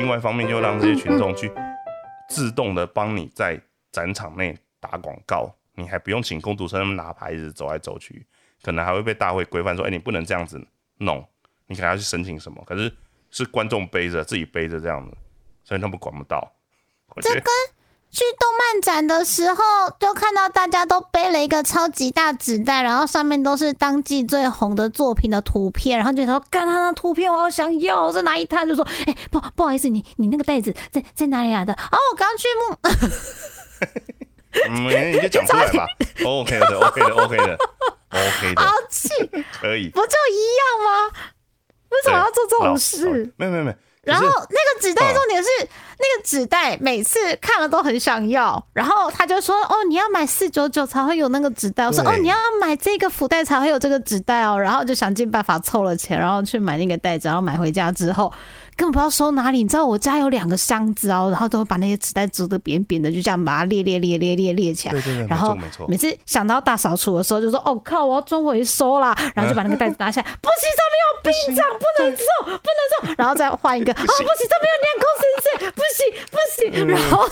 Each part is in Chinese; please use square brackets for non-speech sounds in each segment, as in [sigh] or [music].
另外一方面就让这些群众去自动的帮你在展场内打广告，你还不用请工读生拿牌子走来走去，可能还会被大会规范说，哎，你不能这样子弄，你可能要去申请什么。可是是观众背着自己背着这样子，所以他们管不到。这跟去动漫展的时候，就看到大家都背了一个超级大纸袋，然后上面都是当季最红的作品的图片，然后就说：“看他那图片，我好想要。”在哪一摊就说：“哎，不不好意思，你你那个袋子在在哪里来的？”哦，我刚去木。[laughs] 嗯，你就讲出来吧。[laughs] OK 的，OK 的，OK 的，OK 的。好气，可以，不就一样吗？为什么要做这种事？没有没有没有。然后那个纸袋重点是那个纸袋，每次看了都很想要。然后他就说：“哦，你要买四九九才会有那个纸袋。”我说：“哦，你要买这个福袋才会有这个纸袋哦。”然后就想尽办法凑了钱，然后去买那个袋子。然后买回家之后。根本不知道收哪里，你知道我家有两个箱子哦，然后都会把那些纸袋折得扁扁的，就这样把它列列列列列列起来。对对对，然后每次想到大扫除的时候，就说：“哦靠，我要装回收啦！”然后就把那个袋子拿下来，不行，上面有冰杖，不能送，不能送。然后再换一个，[laughs] 哦，不行，上面有两口水，不行不行。然后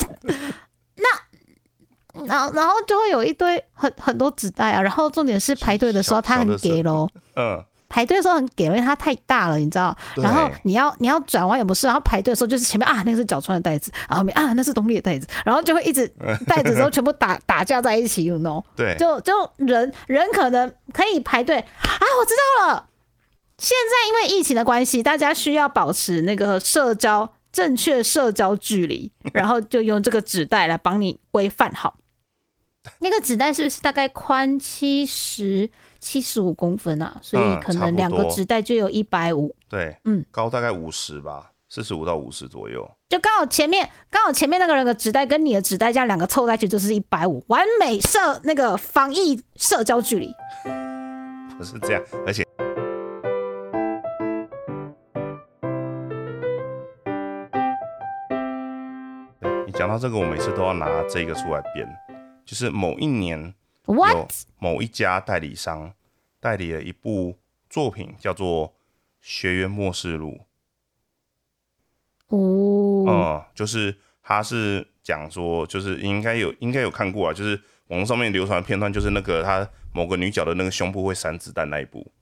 那然后然后就会有一堆很很多纸袋啊。然后重点是排队的时候，他很给喽。嗯。排队的时候很给，因为它太大了，你知道。然后你要你要转弯也不是，然后排队的时候就是前面啊，那个是脚穿的袋子，然后面啊那是东丽的袋子，然后就会一直袋子都 [laughs] 全部打打架在一起，you know？对，就就人人可能可以排队啊，我知道了。现在因为疫情的关系，大家需要保持那个社交正确社交距离，然后就用这个纸袋来帮你规范好。[laughs] 那个纸袋是不是大概宽七十？七十五公分啊，所以可能两个纸袋就有一百五。对，嗯，高大概五十吧，四十五到五十左右。就刚好前面，刚好前面那个人的纸袋跟你的纸袋这样两个凑在一起就是一百五，完美社那个防疫社交距离。不 [laughs] 是这样，而且你讲到这个，我每次都要拿这个出来编，就是某一年。有某一家代理商代理了一部作品，叫做《学员末世录》。哦，嗯，就是他是讲说，就是应该有应该有看过啊，就是网络上面流传的片段，就是那个他某个女角的那个胸部会闪子弹那一部。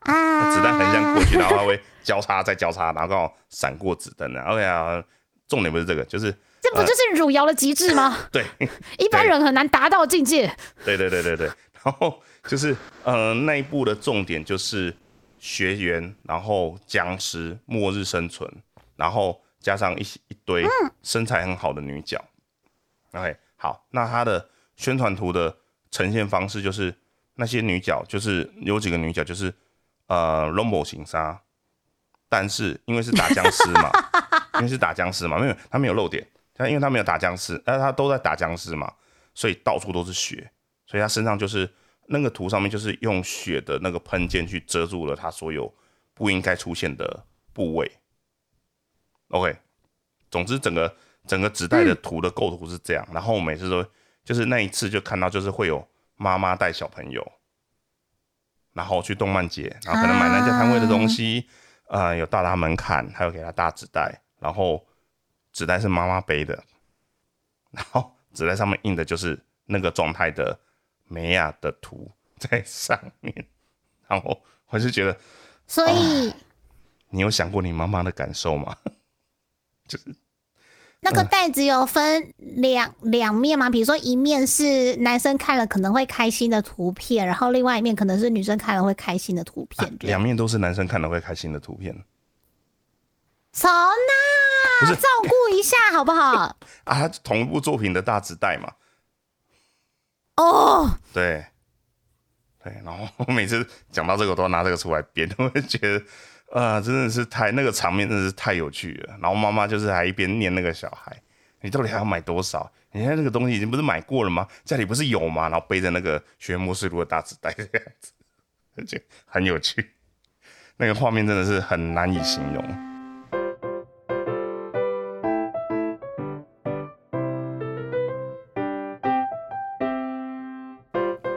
啊，子弹横向过去，然后它会交叉再交叉，然后刚好闪过子弹的。OK 啊，重点不是这个，就是。这不就是汝窑的极致吗？[laughs] 对，[laughs] 一般人很难达到境界。对对对对对，[laughs] 然后就是呃，那一部的重点就是学员，然后僵尸末日生存，然后加上一一堆身材很好的女角。OK，好，那它的宣传图的呈现方式就是那些女角，就是有几个女角就是呃 b o 型杀，但是因为是打僵尸嘛，因为是打僵尸嘛，没有，他没有漏点。他因为他没有打僵尸，但他都在打僵尸嘛，所以到处都是血，所以他身上就是那个图上面就是用血的那个喷溅去遮住了他所有不应该出现的部位。OK，总之整个整个纸袋的图的构图是这样，然后我每次都就是那一次就看到就是会有妈妈带小朋友，然后去动漫节，然后可能买那家摊位的东西，啊，有到达门槛，还有给他大纸袋，然后。纸袋是妈妈背的，然后纸袋上面印的就是那个状态的美亚的图在上面，然后我就觉得，所以你有想过你妈妈的感受吗？[laughs] 就是那个袋子有分两两面吗？比如说一面是男生看了可能会开心的图片，然后另外一面可能是女生看了会开心的图片。两面都是男生看了会开心的图片。从那。不是照顾一下好不好？[laughs] 啊，同一部作品的大纸袋嘛。哦，对，对，然后我每次讲到这个，我都要拿这个出来编，[laughs] 我会觉得，啊，真的是太那个场面，真的是太有趣了。然后妈妈就是还一边念那个小孩，你到底还要买多少？你看那个东西已经不是买过了吗？家里不是有吗？然后背着那个学魔术录的大纸袋这样子，[laughs] 而且很有趣，那个画面真的是很难以形容。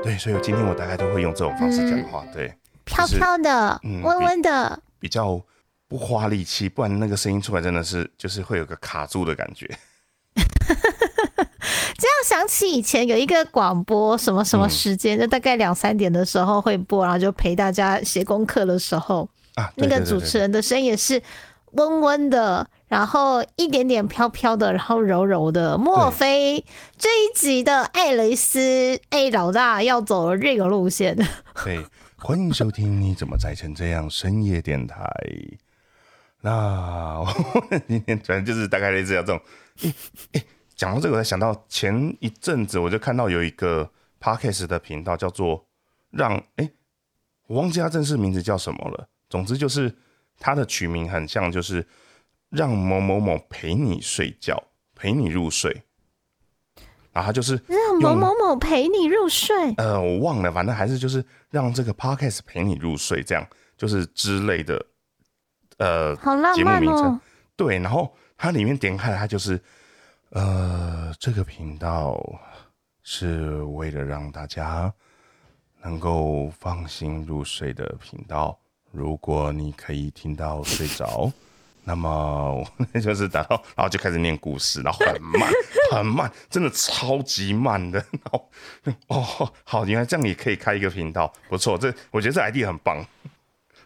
对，所以今天我大概都会用这种方式讲话，对，飘飘的，温温的，比较不花力气，不然那个声音出来真的是就是会有个卡住的感觉。[laughs] 这样想起以前有一个广播，什么什么时间，就大概两三点的时候会播，然后就陪大家写功课的时候，啊，那个主持人的声音也是温温的，然后一点点飘飘的，然后柔柔的。莫非这一集的艾蕾丝，哎，老大要走这个路线？[laughs] 对，欢迎收听你怎么宅成这样深夜电台。那 [laughs] 今天反正就是大概类似要这种。讲到这个，我才想到前一阵子我就看到有一个 podcast 的频道叫做“让”，哎，我忘记它正式名字叫什么了。总之就是它的取名很像，就是“让某某某陪你睡觉，陪你入睡”。然后它就是让某某某陪你入睡。呃，我忘了，反正还是就是让这个 podcast 陪你入睡，这样就是之类的。呃，好浪漫哦。对，然后它里面点开，它就是。呃，这个频道是为了让大家能够放心入睡的频道。如果你可以听到睡着，那么就是打到，然后就开始念故事，然后很慢，[laughs] 很慢，真的超级慢的。然后哦，好，原来这样也可以开一个频道，不错。这我觉得这 ID 很棒。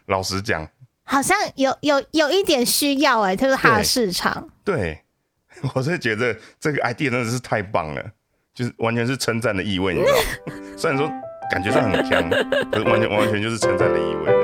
老实讲，好像有有有一点需要哎，就是它的市场。[laughs] 对。我是觉得这个 idea 真的是太棒了，就是完全是称赞的意味，你知道？[laughs] 虽然说感觉上很强，可是完全完全就是称赞的意味。